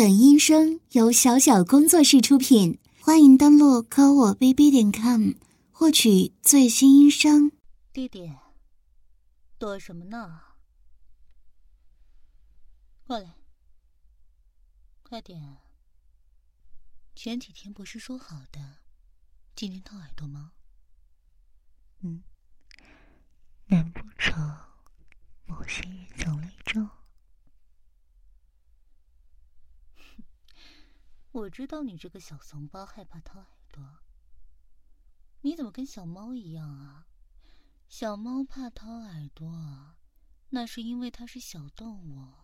本音声由小小工作室出品，欢迎登录科我 bb 点 com 获取最新音声。弟弟，躲什么呢？过来，快点！前几天不是说好的，今天掏耳朵吗？嗯，难不成某些人走了一招？我知道你这个小怂包害怕掏耳朵，你怎么跟小猫一样啊？小猫怕掏耳朵，那是因为它是小动物，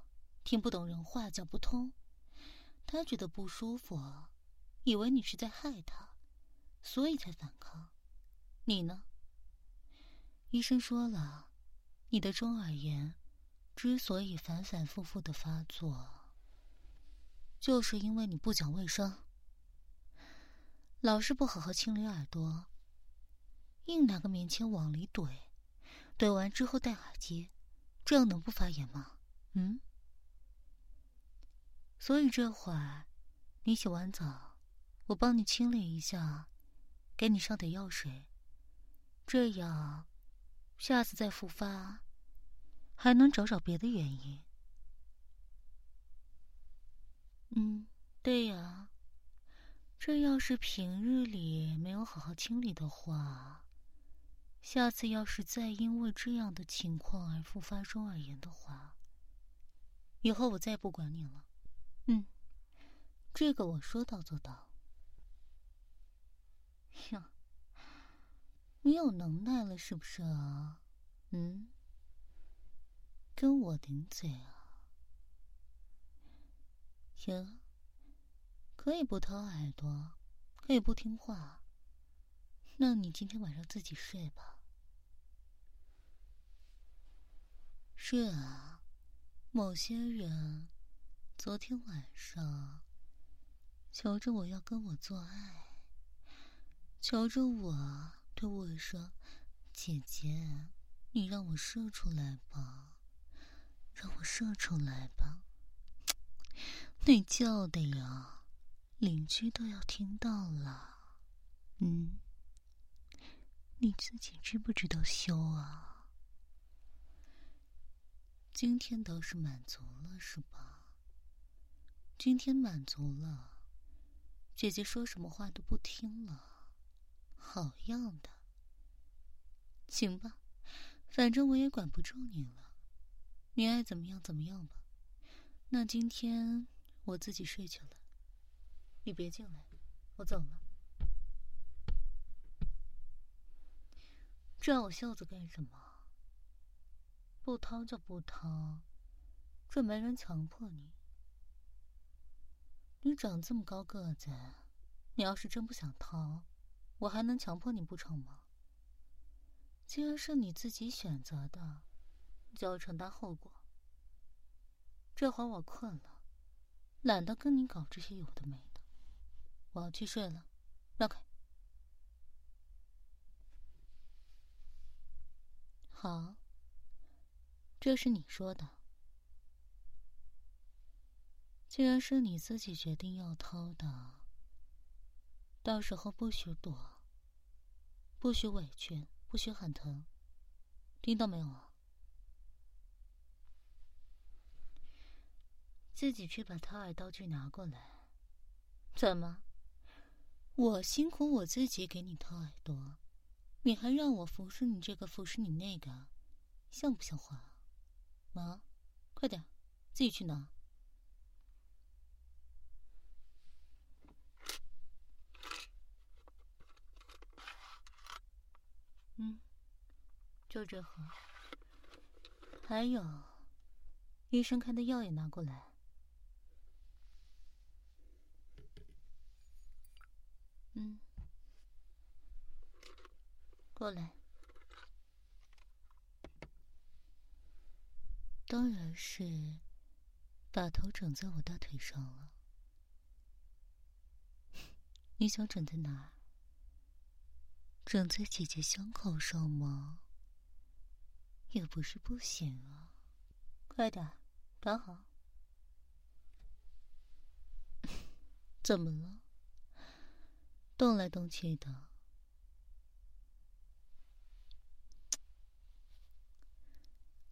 听不懂人话，讲不通，它觉得不舒服，以为你是在害它，所以才反抗。你呢？医生说了，你的中耳炎之所以反反复复的发作。就是因为你不讲卫生，老是不好好清理耳朵，硬拿个棉签往里怼，怼完之后戴耳机，这样能不发炎吗？嗯。所以这会儿，你洗完澡，我帮你清理一下，给你上点药水，这样，下次再复发，还能找找别的原因。嗯，对呀。这要是平日里没有好好清理的话，下次要是再因为这样的情况而复发中耳炎的话，以后我再也不管你了。嗯，这个我说到做到。呀，你有能耐了是不是啊？嗯，跟我顶嘴啊？行，可以不掏耳朵，可以不听话。那你今天晚上自己睡吧。是啊，某些人昨天晚上求着我要跟我做爱，求着我对我说：“姐姐，你让我射出来吧，让我射出来吧。”那叫的呀，邻居都要听到了。嗯，你自己知不知道羞啊？今天倒是满足了是吧？今天满足了，姐姐说什么话都不听了，好样的。行吧，反正我也管不住你了，你爱怎么样怎么样吧。那今天。我自己睡去了，你别进来，我走了。拽我袖子干什么？不掏就不掏，这没人强迫你。你长这么高个子，你要是真不想掏，我还能强迫你不成吗？既然是你自己选择的，就要承担后果。这会儿我困了。懒得跟你搞这些有的没的，我要去睡了，让开。好，这是你说的。既然是你自己决定要掏的，到时候不许躲，不许委屈，不许喊疼，听到没有啊？自己去把掏耳道具拿过来。怎么？我辛苦我自己给你掏耳朵，你还让我服侍你这个服侍你那个，像不像话？啊！快点，自己去拿。嗯，就这盒。还有，医生开的药也拿过来。嗯，过来。当然是把头枕在我大腿上了。你想枕在哪儿？枕在姐姐胸口上吗？也不是不行啊。快点，躺好。怎么了？动来动去的。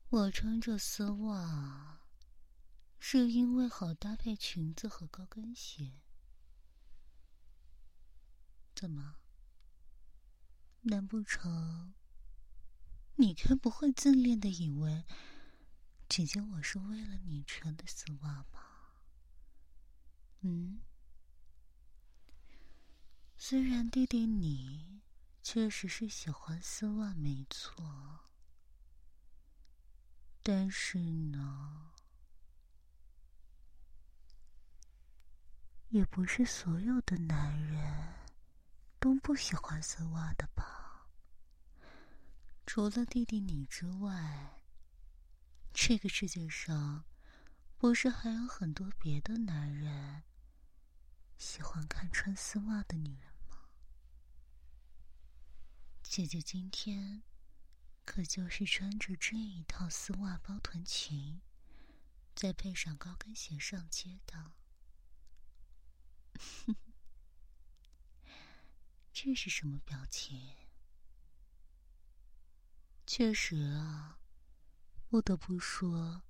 我穿着丝袜，是因为好搭配裙子和高跟鞋。怎么？难不成你该不会自恋的以为，姐姐我是为了你穿的丝袜吧？嗯。虽然弟弟你确实是喜欢丝袜，没错。但是呢，也不是所有的男人都不喜欢丝袜的吧？除了弟弟你之外，这个世界上不是还有很多别的男人喜欢看穿丝袜的女人吗？姐姐今天。可就是穿着这一套丝袜包臀裙，再配上高跟鞋上街的。这是什么表情？确实啊，不得不说，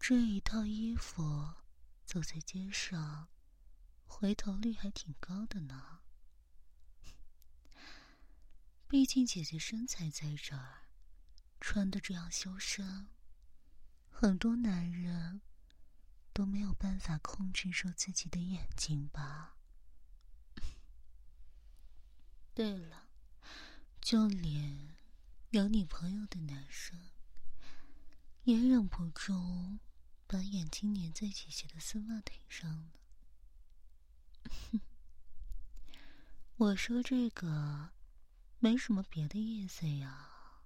这一套衣服走在街上，回头率还挺高的呢。毕竟姐姐身材在这儿，穿的这样修身，很多男人都没有办法控制住自己的眼睛吧。对了，就连有女朋友的男生，也忍不住把眼睛粘在姐姐的丝袜腿上了。哼 我说这个。没什么别的意思呀，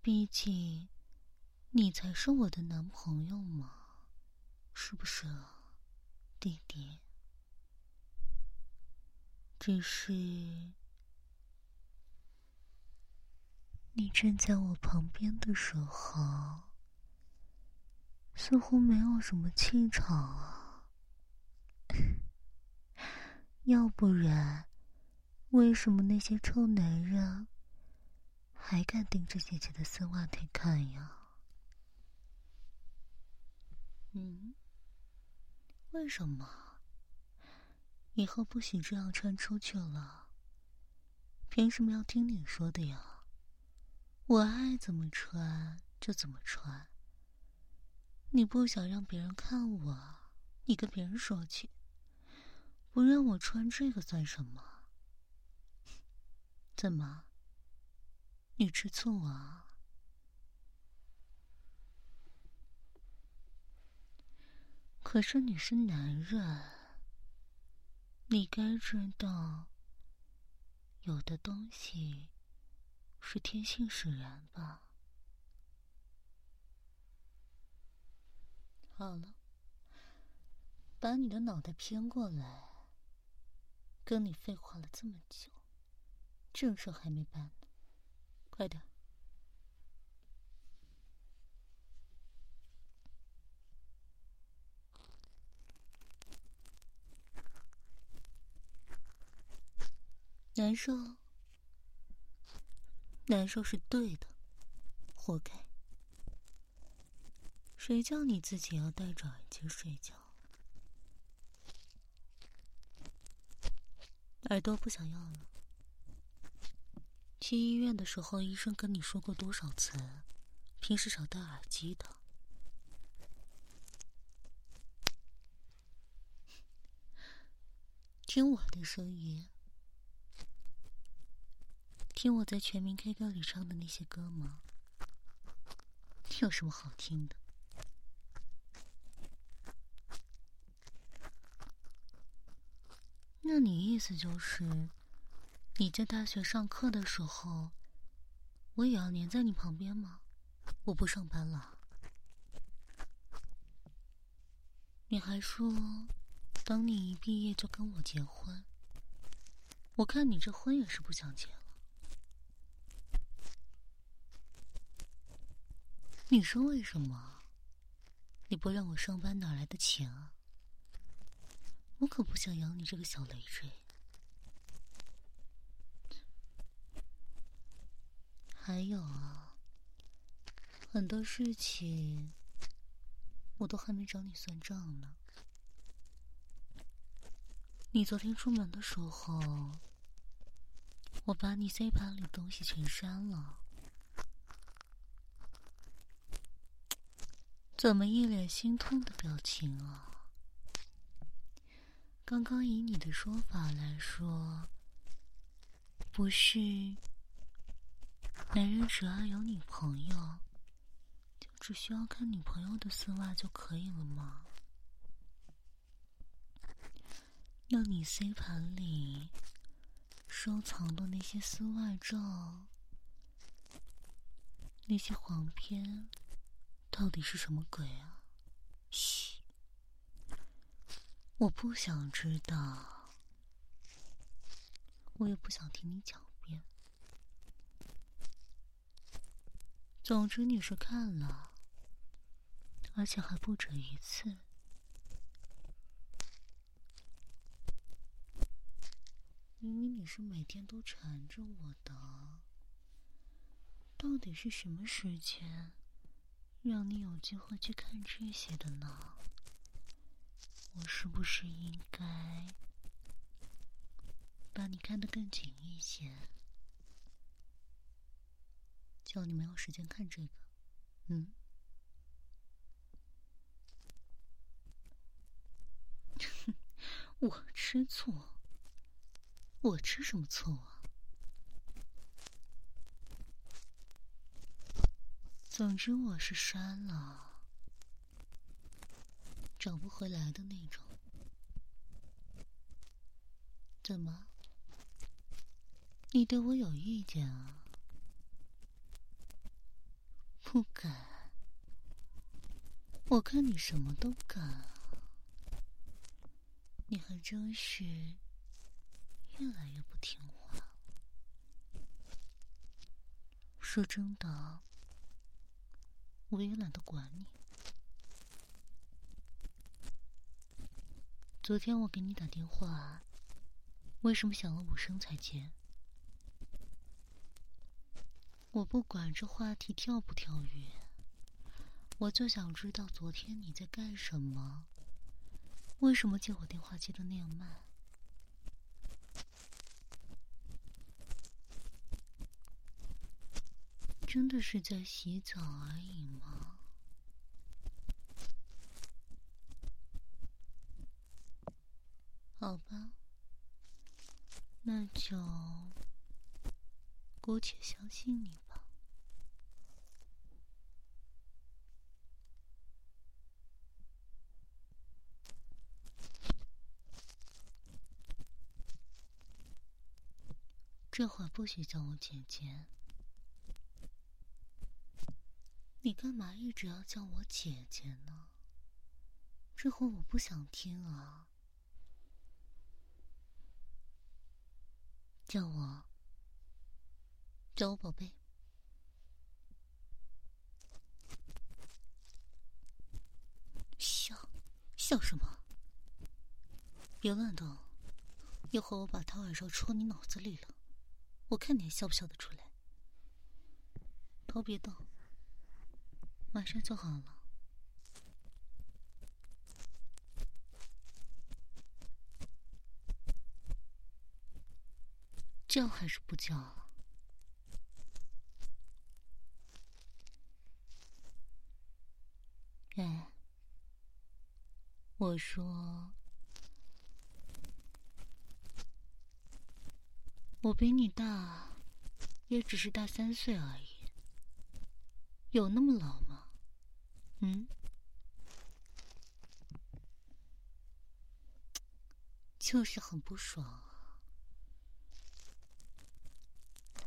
毕竟你才是我的男朋友嘛，是不是，弟弟？只是你站在我旁边的时候，似乎没有什么气场啊，要不然。为什么那些臭男人还敢盯着姐姐的丝袜腿看呀？嗯，为什么？以后不许这样穿出去了。凭什么要听你说的呀？我爱怎么穿就怎么穿。你不想让别人看我，你跟别人说去。不让我穿这个算什么？怎么？你吃醋啊？可是你是男人，你该知道，有的东西是天性使然吧？好了，把你的脑袋偏过来，跟你废话了这么久。正事还没办呢，快点！难受，难受是对的，活该。谁叫你自己要戴着耳机睡觉？耳朵不想要了。去医院的时候，医生跟你说过多少次，平时少戴耳机的。听我的声音，听我在全民 K 歌里唱的那些歌吗？有什么好听的？那你意思就是？你在大学上课的时候，我也要黏在你旁边吗？我不上班了。你还说，等你一毕业就跟我结婚。我看你这婚也是不想结了。你说为什么？你不让我上班哪来的钱啊？我可不想养你这个小累赘。还有啊，很多事情我都还没找你算账呢。你昨天出门的时候，我把你 C 盘里东西全删了，怎么一脸心痛的表情啊？刚刚以你的说法来说，不是男人只要有女朋友，就只需要看女朋友的丝袜就可以了吗？那你 C 盘里收藏的那些丝袜照，那些黄片，到底是什么鬼啊？嘘。我不想知道，我也不想听你狡辩。总之你是看了，而且还不止一次。明明你是每天都缠着我的，到底是什么时间让你有机会去看这些的呢？我是不是应该把你看得更紧一些？叫你没有时间看这个，嗯？我吃醋？我吃什么醋啊？总之我是删了。找不回来的那种，怎么？你对我有意见啊？不敢？我看你什么都敢！你还真是越来越不听话。说真的，我也懒得管你。昨天我给你打电话，为什么响了五声才接？我不管这话题跳不跳跃，我就想知道昨天你在干什么？为什么接我电话接的那样慢？真的是在洗澡而已吗？好吧，那就姑且相信你吧。这会不许叫我姐姐。你干嘛一直要叫我姐姐呢？这会我不想听啊。叫我，叫我宝贝，笑，笑什么？别乱动，一会儿我把掏耳勺戳你脑子里了，我看你还笑不笑得出来。头别动，马上就好了。叫还是不叫啊？哎，我说，我比你大，也只是大三岁而已，有那么老吗？嗯，就是很不爽。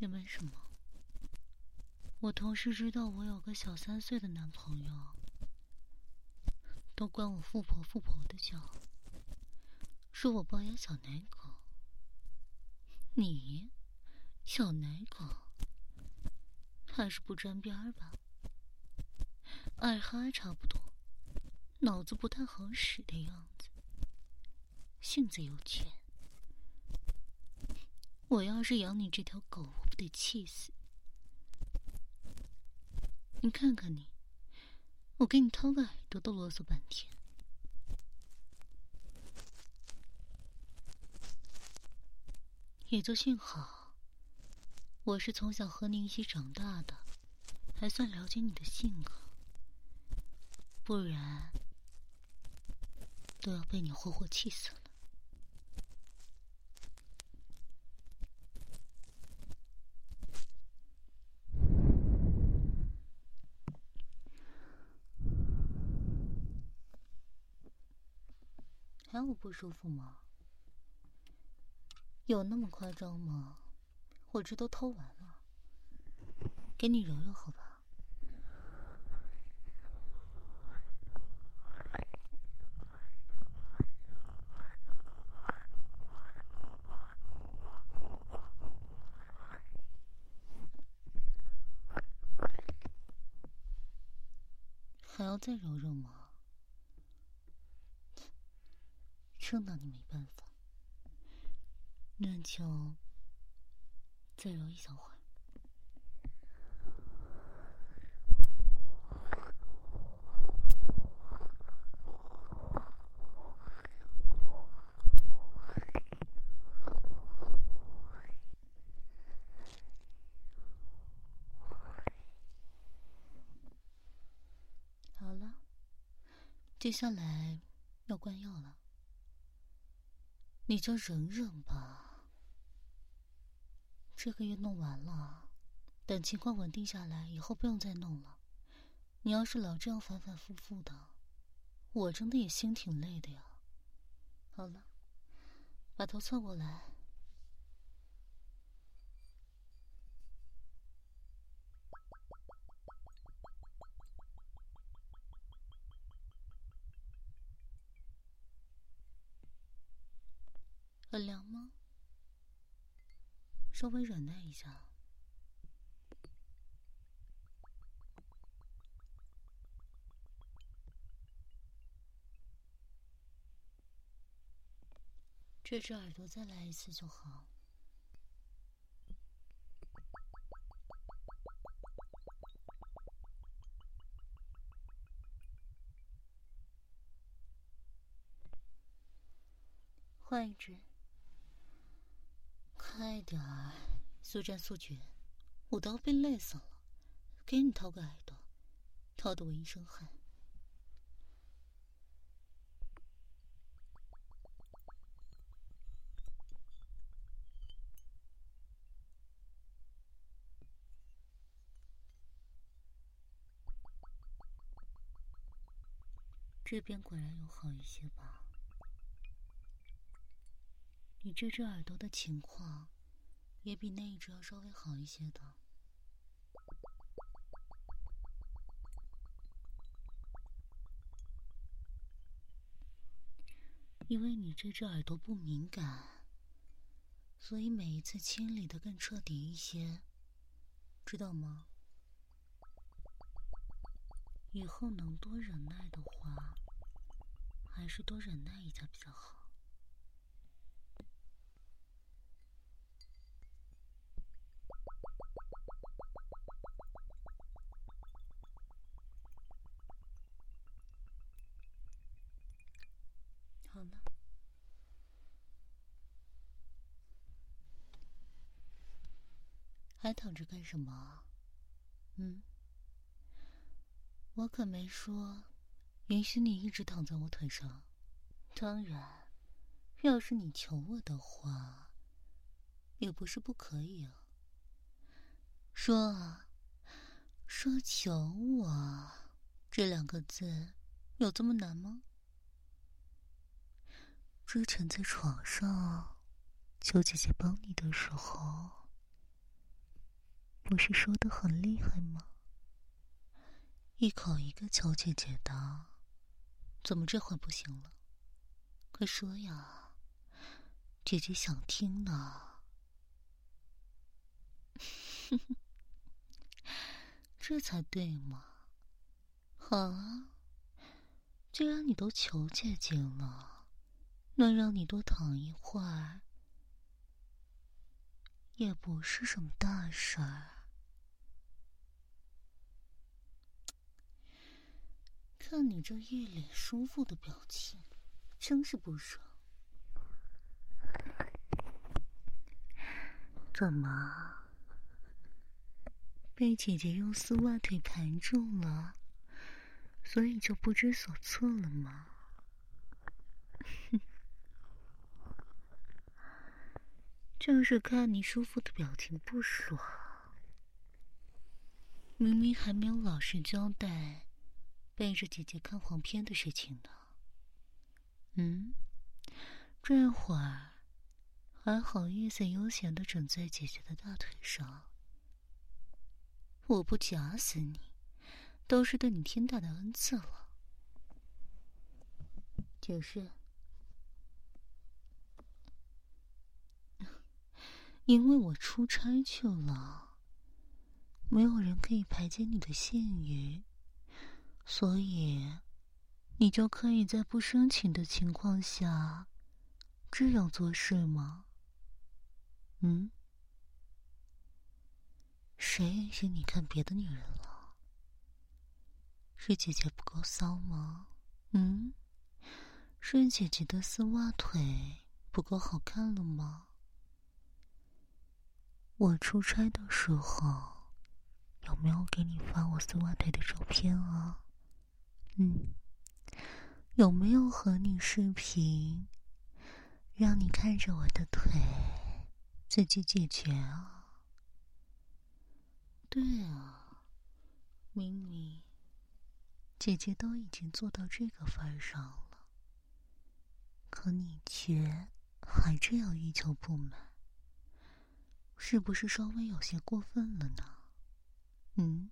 也没什么。我同事知道我有个小三岁的男朋友，都管我富婆富婆的叫，说我抱养小奶狗。你，小奶狗，还是不沾边儿吧？爱哈差不多，脑子不太好使的样子。性子有权。我要是养你这条狗，得气死！你看看你，我给你掏个耳朵都啰嗦半天。也就幸好，我是从小和你一起长大的，还算了解你的性格，不然都要被你活活气死了。还有不舒服吗？有那么夸张吗？我这都偷完了，给你揉揉好吧。还要再揉揉吗？撑到你没办法。那就再揉一小会。好了，接下来要灌药了，你就忍忍吧。这个月弄完了，等情况稳定下来以后，不用再弄了。你要是老这样反反复复的，我真的也心挺累的呀。好了，把头侧过来。很凉吗？稍微忍耐一下，这只耳朵再来一次就好。换一只。快点，速战速决，我都要被累死了。给你掏个耳朵，掏得我一身汗。这边果然有好一些吧？你这只耳朵的情况，也比那一只要稍微好一些的。因为你这只耳朵不敏感，所以每一次清理的更彻底一些，知道吗？以后能多忍耐的话，还是多忍耐一下比较好。还躺着干什么？嗯，我可没说允许你一直躺在我腿上。当然，要是你求我的话，也不是不可以啊。说啊，说求我这两个字有这么难吗？之前在床上求姐姐帮你的时候。不是说的很厉害吗？一口一个求姐姐的，怎么这会不行了？快说呀，姐姐想听呢。这才对嘛！好啊，既然你都求姐姐了，那让你多躺一会儿，也不是什么大事儿。看你这一脸舒服的表情，真是不爽。怎么？被姐姐用丝袜腿盘住了，所以就不知所措了吗？哼 就是看你舒服的表情不爽。明明还没有老实交代背着姐姐看黄片的事情呢。嗯，这会儿还好意思悠闲的枕在姐姐的大腿上。我不夹死你，都是对你天大的恩赐了。解释，因为我出差去了，没有人可以排解你的性欲，所以你就可以在不申请的情况下这样做事吗？嗯？谁允许你看别的女人了？是姐姐不够骚吗？嗯，是姐姐的丝袜腿不够好看了吗？我出差的时候有没有给你发我丝袜腿的照片啊？嗯，有没有和你视频，让你看着我的腿自己解决啊？对啊，明明姐姐都已经做到这个份上了，可你却还这样欲求不满，是不是稍微有些过分了呢？嗯，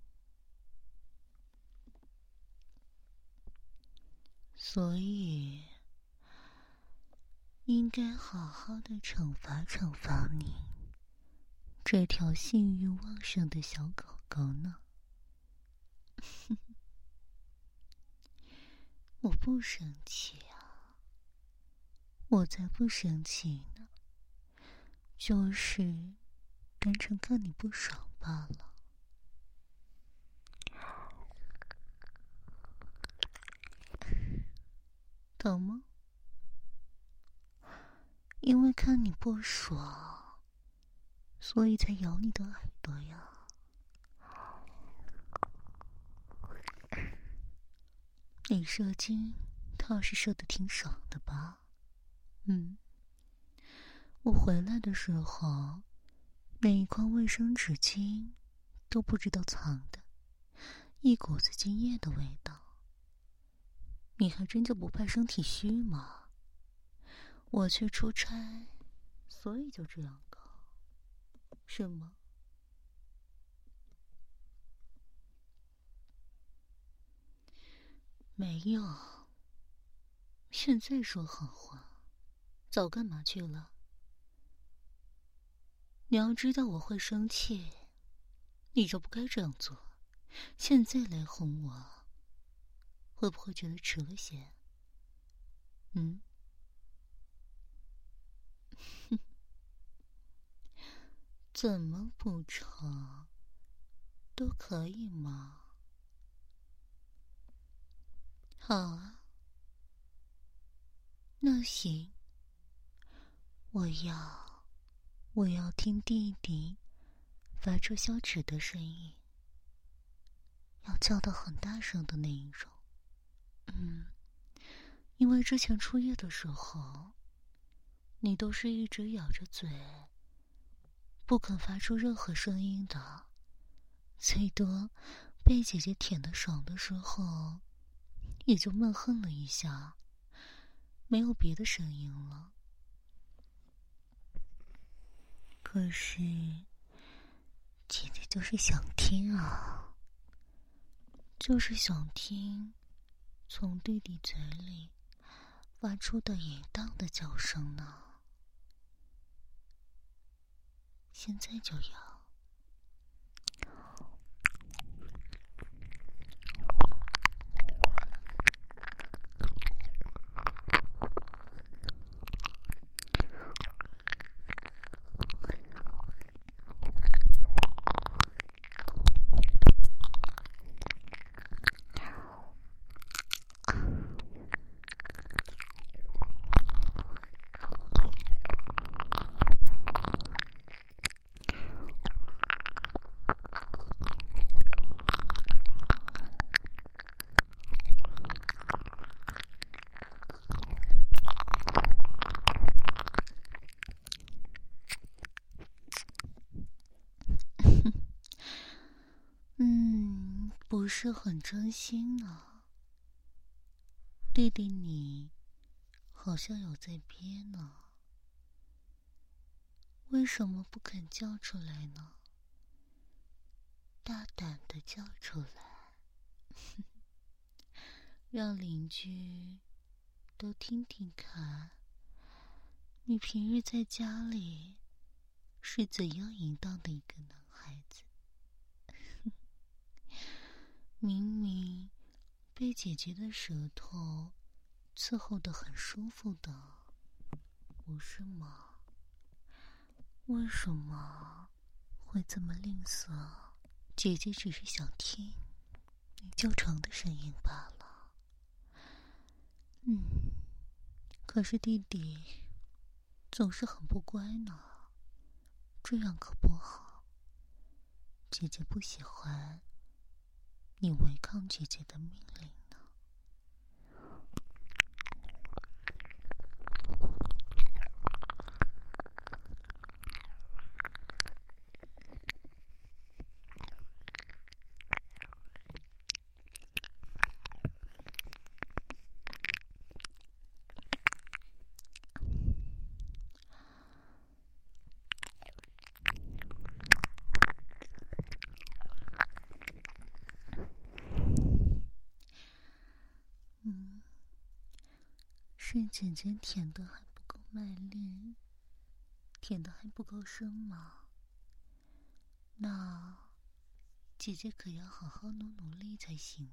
所以应该好好的惩罚惩罚你。这条性欲旺盛的小狗狗呢？我不生气啊，我才不生气呢，就是单纯看你不爽罢了，懂吗？因为看你不爽。所以才咬你的耳朵呀！你射精倒是射的挺爽的吧？嗯，我回来的时候，那一筐卫生纸巾都不知道藏的，一股子精液的味道。你还真就不怕身体虚吗？我去出差，所以就这样搞。是吗？没有。现在说好话，早干嘛去了？你要知道我会生气，你就不该这样做。现在来哄我，会不会觉得迟了些？嗯？怎么不成？都可以吗？好啊，那行。我要，我要听弟弟发出消齿的声音，要叫到很大声的那一种。嗯，因为之前出夜的时候，你都是一直咬着嘴。不肯发出任何声音的，最多被姐姐舔的爽的时候，也就闷哼了一下，没有别的声音了。可是，姐姐就是想听啊，就是想听从弟弟嘴里发出的淫荡的叫声呢。现在就要。是很真心啊，弟弟你好像有在憋呢，为什么不肯叫出来呢？大胆的叫出来，让邻居都听听看，你平日在家里是怎样淫荡的一个男孩子。明明被姐姐的舌头伺候的很舒服的，不是吗？为什么会这么吝啬？姐姐只是想听你叫床的声音罢了。嗯，可是弟弟总是很不乖呢，这样可不好。姐姐不喜欢。你违抗姐姐的命令。被姐姐舔的还不够卖力，舔的还不够深吗？那姐姐可要好好努努力才行呢。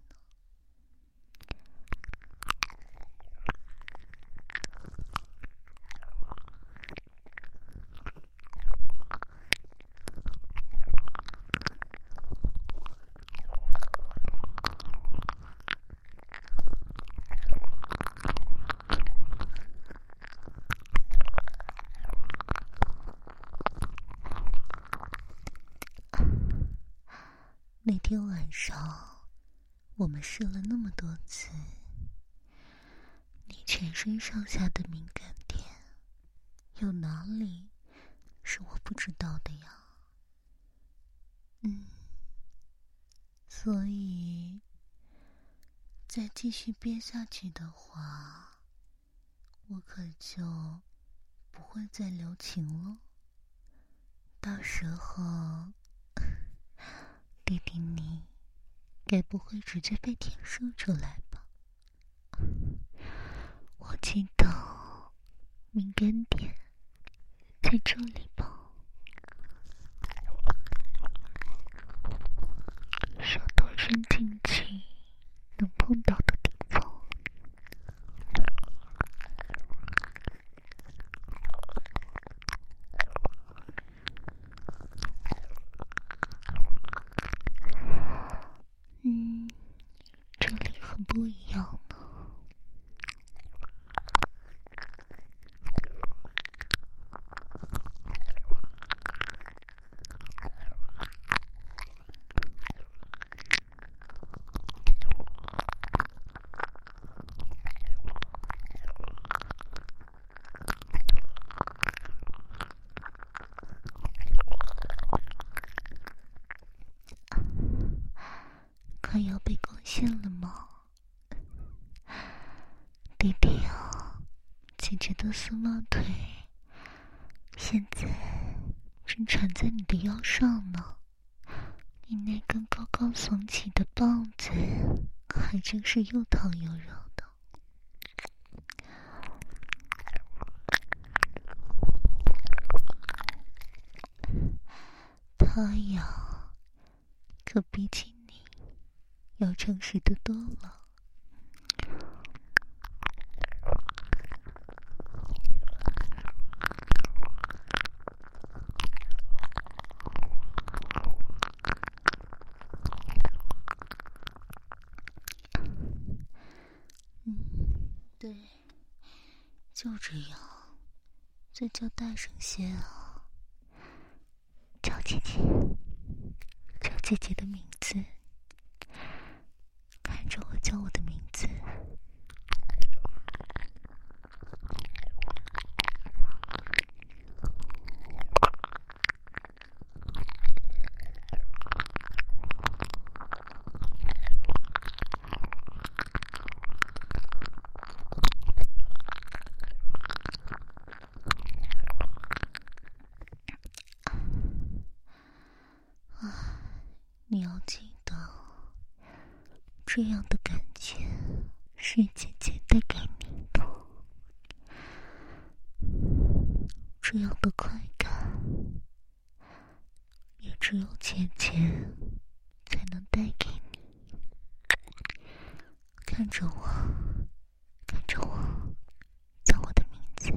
那天晚上，我们试了那么多次，你全身上下的敏感点，有哪里是我不知道的呀？嗯，所以再继续憋下去的话，我可就不会再留情了。到时候。弟弟，你该不会直接被舔射出来吧？我记得敏感点在这里吧？手头伸进去能碰到的地方。不一样呢。快要被攻陷了吗？弟弟啊，姐姐的丝袜腿现在正缠在你的腰上呢，你那根高高耸起的棒子还真是又疼又热的。他呀，可比起你要诚实的多了。就这样，再叫大声些啊！叫姐姐，叫姐姐的名字，看着我叫我的名字。这样的感觉是姐姐带给你的，这样的快感也只有姐姐才能带给你。看着我，看着我，叫我的名字。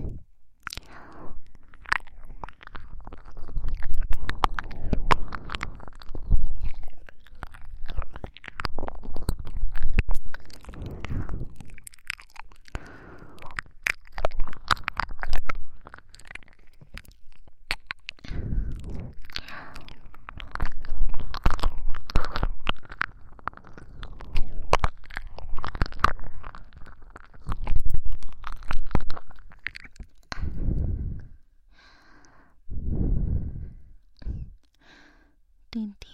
弟弟，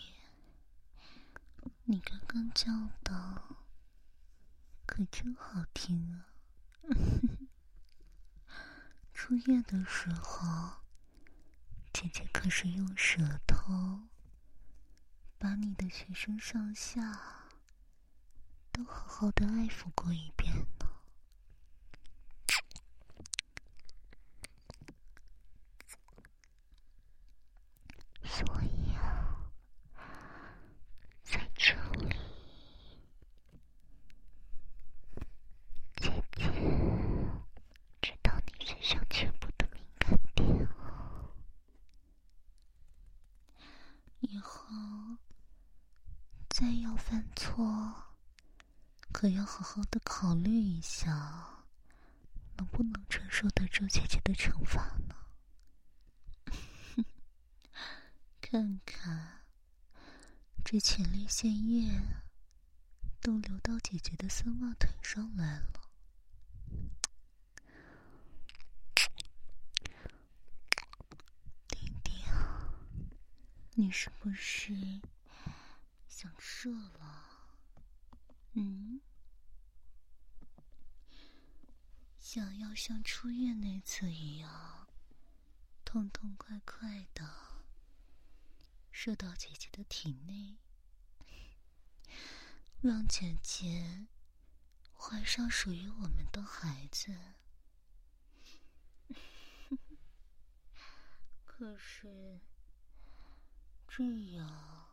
你刚刚叫的可真好听啊！出院的时候，姐姐可是用舌头把你的全身上下都好好的爱抚过一遍呢。所以啊。在这里，姐姐知道你身上全部的敏感点以后再要犯错，可要好好的考虑一下，能不能承受得住姐姐的惩罚呢？看看。这前列腺液都流到姐姐的丝袜腿上来了，弟弟，你是不是想射了？嗯，想要像出院那次一样，痛痛快快的。射到姐姐的体内，让姐姐怀上属于我们的孩子。可是这样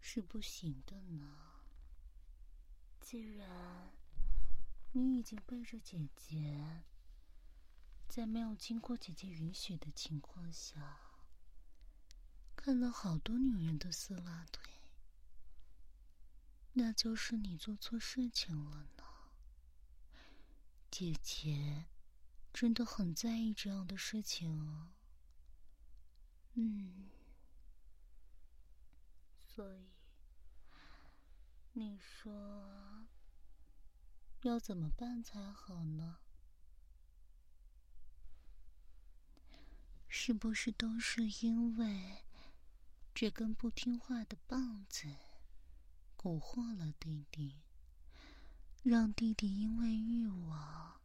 是不行的呢。既然你已经背着姐姐，在没有经过姐姐允许的情况下。看了好多女人的丝袜腿，那就是你做错事情了呢。姐姐真的很在意这样的事情哦。嗯，所以你说要怎么办才好呢？是不是都是因为？这根不听话的棒子，蛊惑了弟弟，让弟弟因为欲望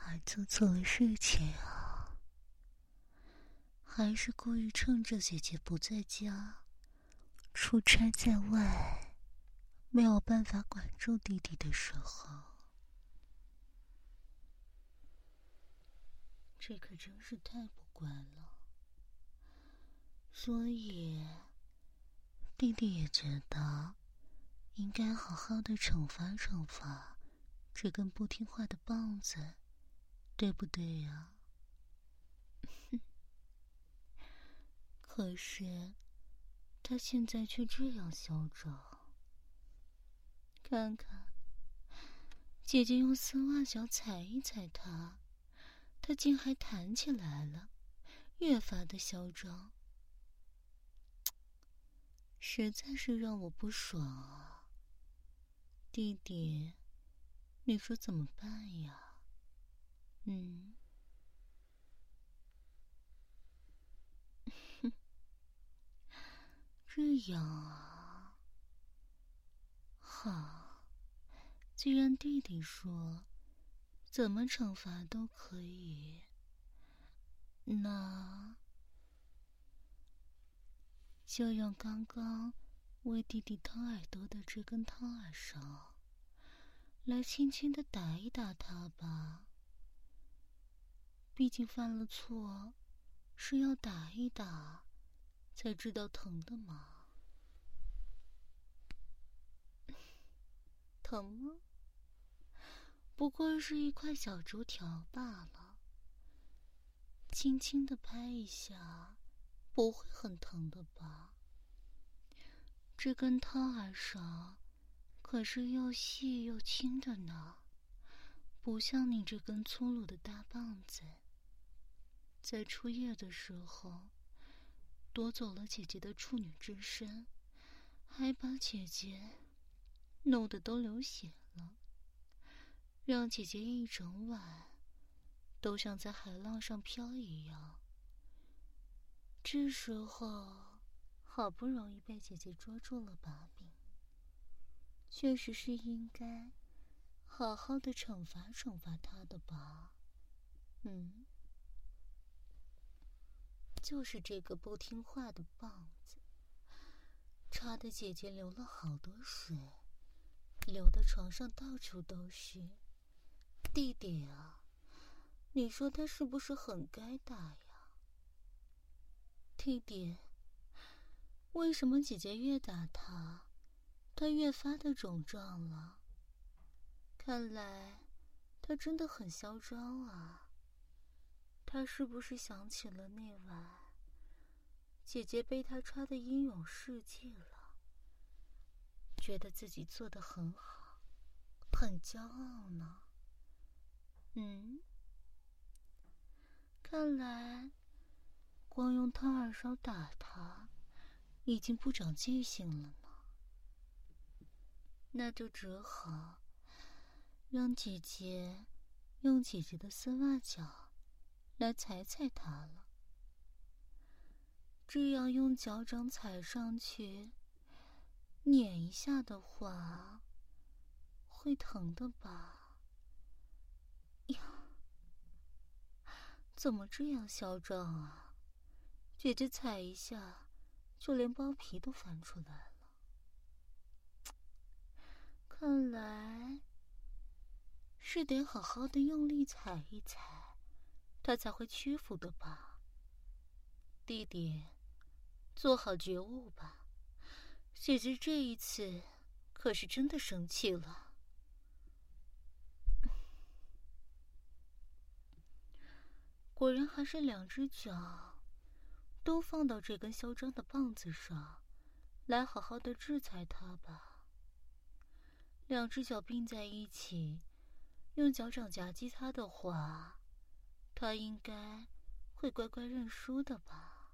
而做错了事情啊！还是故意趁着姐姐不在家，出差在外，没有办法管住弟弟的时候，这可真是太不乖了。所以，弟弟也觉得应该好好的惩罚惩罚这根不听话的棒子，对不对呀？可是，他现在却这样嚣张。看看，姐姐用丝袜脚踩一踩他，他竟还弹起来了，越发的嚣张。实在是让我不爽啊，弟弟，你说怎么办呀？嗯，这样啊，好，既然弟弟说怎么惩罚都可以，那。就用刚刚为弟弟掏耳朵的这根掏耳勺，来轻轻的打一打他吧。毕竟犯了错，是要打一打，才知道疼的嘛。疼吗？不过是一块小竹条罢了，轻轻的拍一下，不会很疼的吧？这根掏耳勺可是又细又轻的呢，不像你这根粗鲁的大棒子。在初夜的时候，夺走了姐姐的处女之身，还把姐姐弄得都流血了，让姐姐一整晚都像在海浪上飘一样。这时候，好不容易被姐姐捉住了把柄，确实是应该好好的惩罚惩罚他的吧？嗯。就是这个不听话的棒子，插的姐姐流了好多水，流的床上到处都是。弟弟啊，你说他是不是很该打呀？弟弟，为什么姐姐越打他，他越发的肿胀了？看来他真的很嚣张啊。他是不是想起了那晚，姐姐被他插的英勇事迹了？觉得自己做的很好，很骄傲呢？嗯，看来光用掏耳勺打他，已经不长记性了。那就只好让姐姐用姐姐的丝袜脚。来踩踩它了，这样用脚掌踩上去，碾一下的话，会疼的吧？呀，怎么这样嚣张啊？姐姐踩一下，就连包皮都翻出来了。看来是得好好的用力踩一踩。他才会屈服的吧，弟弟，做好觉悟吧。姐姐这一次可是真的生气了。果然还是两只脚都放到这根嚣张的棒子上，来好好的制裁他吧。两只脚并在一起，用脚掌夹击他的话。他应该会乖乖认输的吧？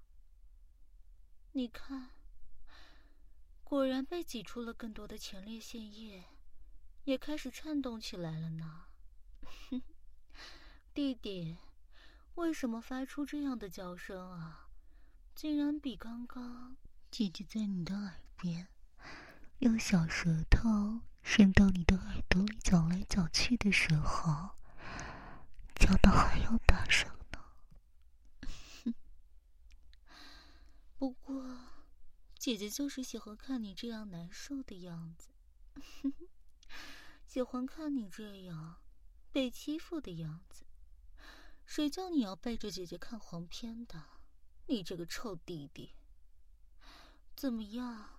你看，果然被挤出了更多的前列腺液，也开始颤动起来了呢。弟弟，为什么发出这样的叫声啊？竟然比刚刚姐姐在你的耳边用小舌头伸到你的耳朵里搅来搅去的时候。叫的还要大声呢。不过，姐姐就是喜欢看你这样难受的样子，喜欢看你这样被欺负的样子。谁叫你要背着姐姐看黄片的？你这个臭弟弟！怎么样？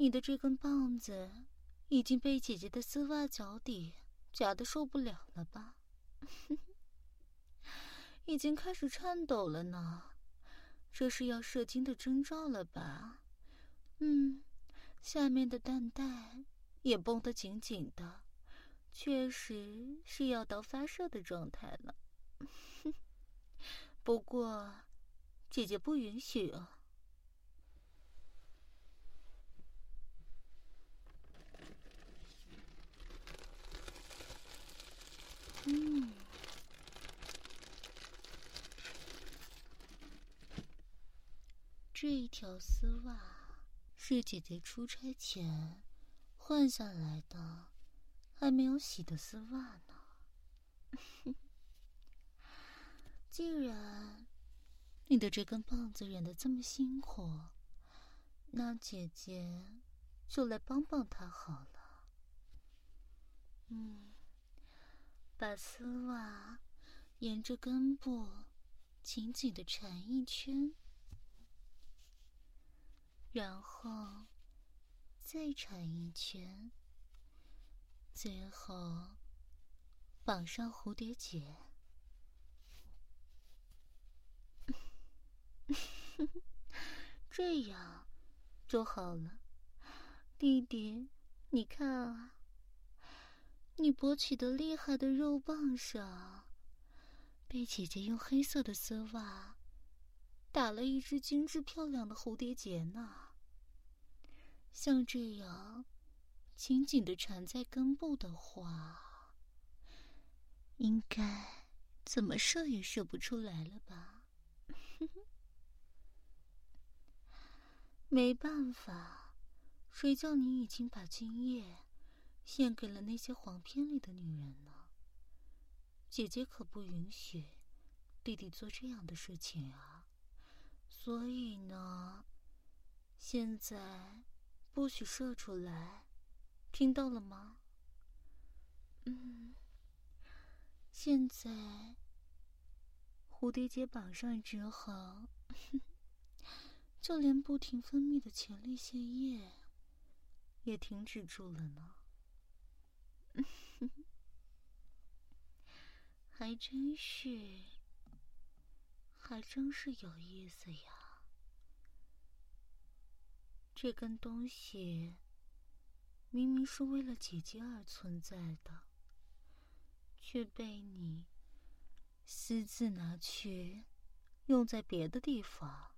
你的这根棒子已经被姐姐的丝袜脚底夹的受不了了吧？已经开始颤抖了呢，这是要射精的征兆了吧？嗯，下面的蛋蛋也绷得紧紧的，确实是要到发射的状态了。不过，姐姐不允许啊。嗯，这一条丝袜是姐姐出差前换下来的，还没有洗的丝袜呢。既然你的这根棒子忍得这么辛苦，那姐姐就来帮帮他好了。嗯，把丝袜沿着根部紧紧的缠一圈，然后再缠一圈，最后绑上蝴蝶结。这样就好了，弟弟，你看啊，你勃起的厉害的肉棒上，被姐姐用黑色的丝袜打了一只精致漂亮的蝴蝶结呢。像这样紧紧的缠在根部的话，应该怎么射也射不出来了吧？没办法，谁叫你已经把精液献给了那些黄片里的女人呢？姐姐可不允许弟弟做这样的事情啊！所以呢，现在不许射出来，听到了吗？嗯，现在蝴蝶结绑上之后。就连不停分泌的前列腺液也停止住了呢，还真是，还真是有意思呀！这根东西明明是为了姐姐而存在的，却被你私自拿去用在别的地方。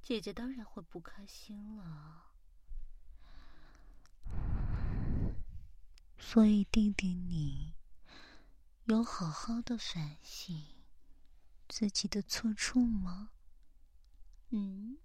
姐姐当然会不开心了，所以弟弟你有好好的反省自己的错处吗？嗯。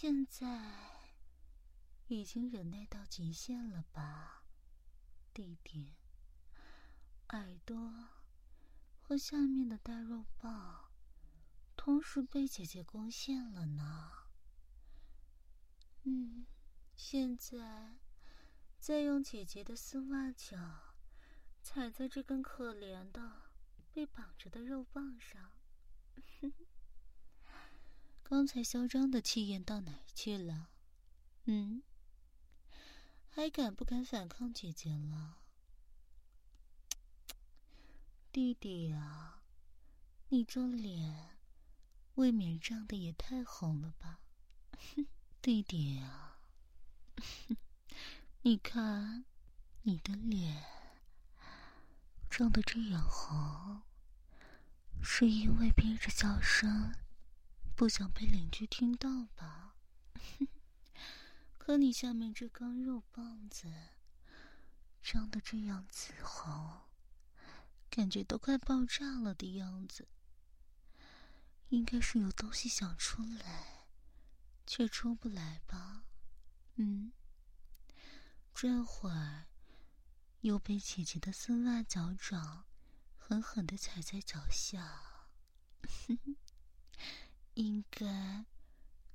现在已经忍耐到极限了吧，弟弟？耳朵和下面的大肉棒同时被姐姐攻陷了呢。嗯，现在再用姐姐的丝袜脚踩在这根可怜的被绑着的肉棒上。刚才嚣张的气焰到哪儿去了？嗯，还敢不敢反抗姐姐了？弟弟啊，你这脸未免涨得也太红了吧？弟弟啊，你看你的脸涨得这样红，是因为憋着笑声。不想被邻居听到吧？可你下面这根肉棒子张得这样紫红，感觉都快爆炸了的样子，应该是有东西想出来，却出不来吧？嗯，这会儿又被姐姐的丝袜脚掌狠狠的踩在脚下。哼应该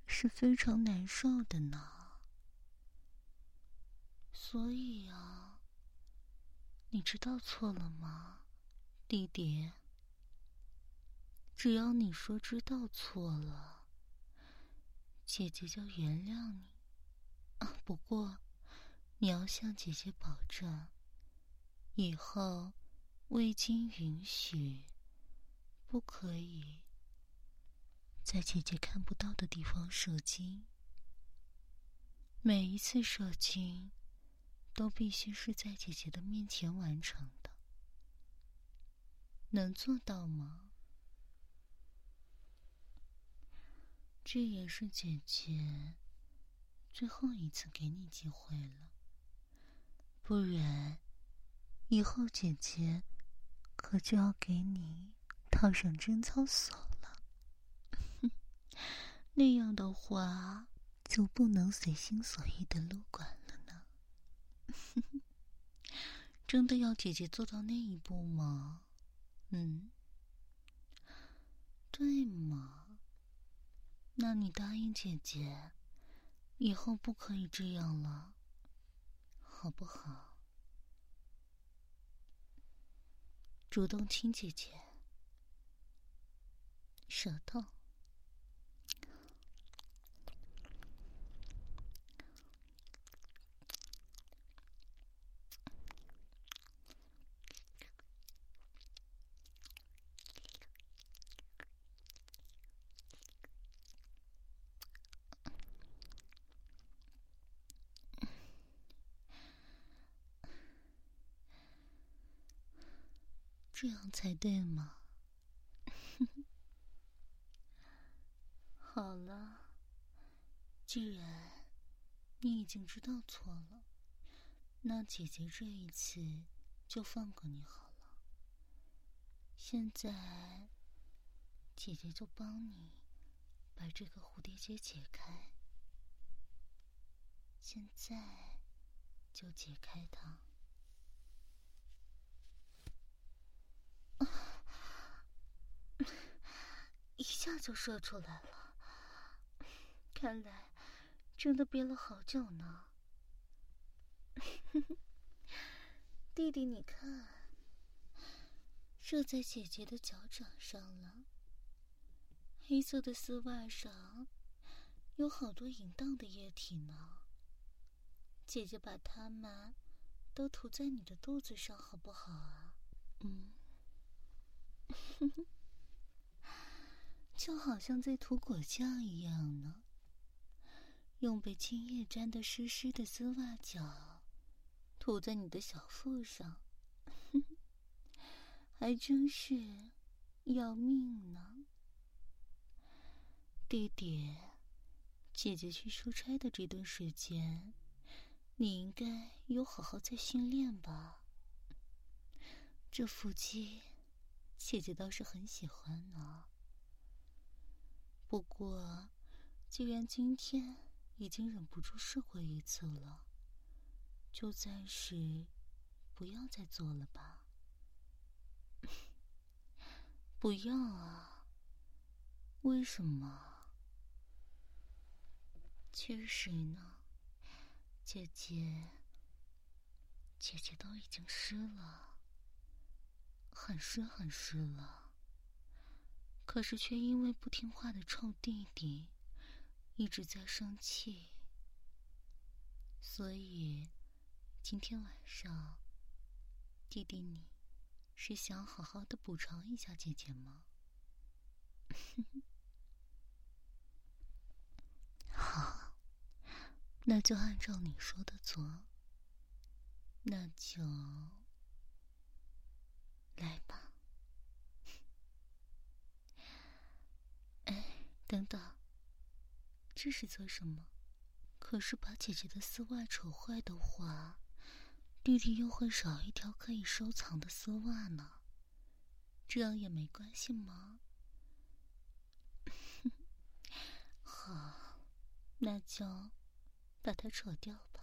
是非常难受的呢，所以啊，你知道错了吗，弟弟？只要你说知道错了，姐姐就原谅你。啊，不过你要向姐姐保证，以后未经允许，不可以。在姐姐看不到的地方射精，每一次射精都必须是在姐姐的面前完成的，能做到吗？这也是姐姐最后一次给你机会了，不然以后姐姐可就要给你套上贞操锁了。那样的话，就不能随心所欲的撸管了呢。真的要姐姐做到那一步吗？嗯，对吗？那你答应姐姐，以后不可以这样了，好不好？主动亲姐姐，舌头。这样才对嘛！好了，既然你已经知道错了，那姐姐这一次就放过你好了。现在，姐姐就帮你把这个蝴蝶结解开。现在就解开它。一一下就射出来了，看来真的憋了好久呢。弟弟，你看，射在姐姐的脚掌上了。黑色的丝袜上有好多淫荡的液体呢。姐姐把它们都涂在你的肚子上，好不好啊？嗯。就好像在涂果酱一样呢。用被青叶沾得湿湿的丝袜脚涂在你的小腹上，还真是要命呢。弟弟，姐姐去出差的这段时间，你应该有好好在训练吧？这腹肌，姐姐倒是很喜欢呢。不过，既然今天已经忍不住试过一次了，就暂时不要再做了吧。不要啊？为什么？其实呢，姐姐，姐姐都已经湿了，很湿很湿了。可是，却因为不听话的臭弟弟一直在生气，所以今天晚上，弟弟你是想好好的补偿一下姐姐吗？好，那就按照你说的做，那就来吧。等等，这是做什么？可是把姐姐的丝袜扯坏的话，弟弟又会少一条可以收藏的丝袜呢。这样也没关系吗？好，那就把它扯掉吧。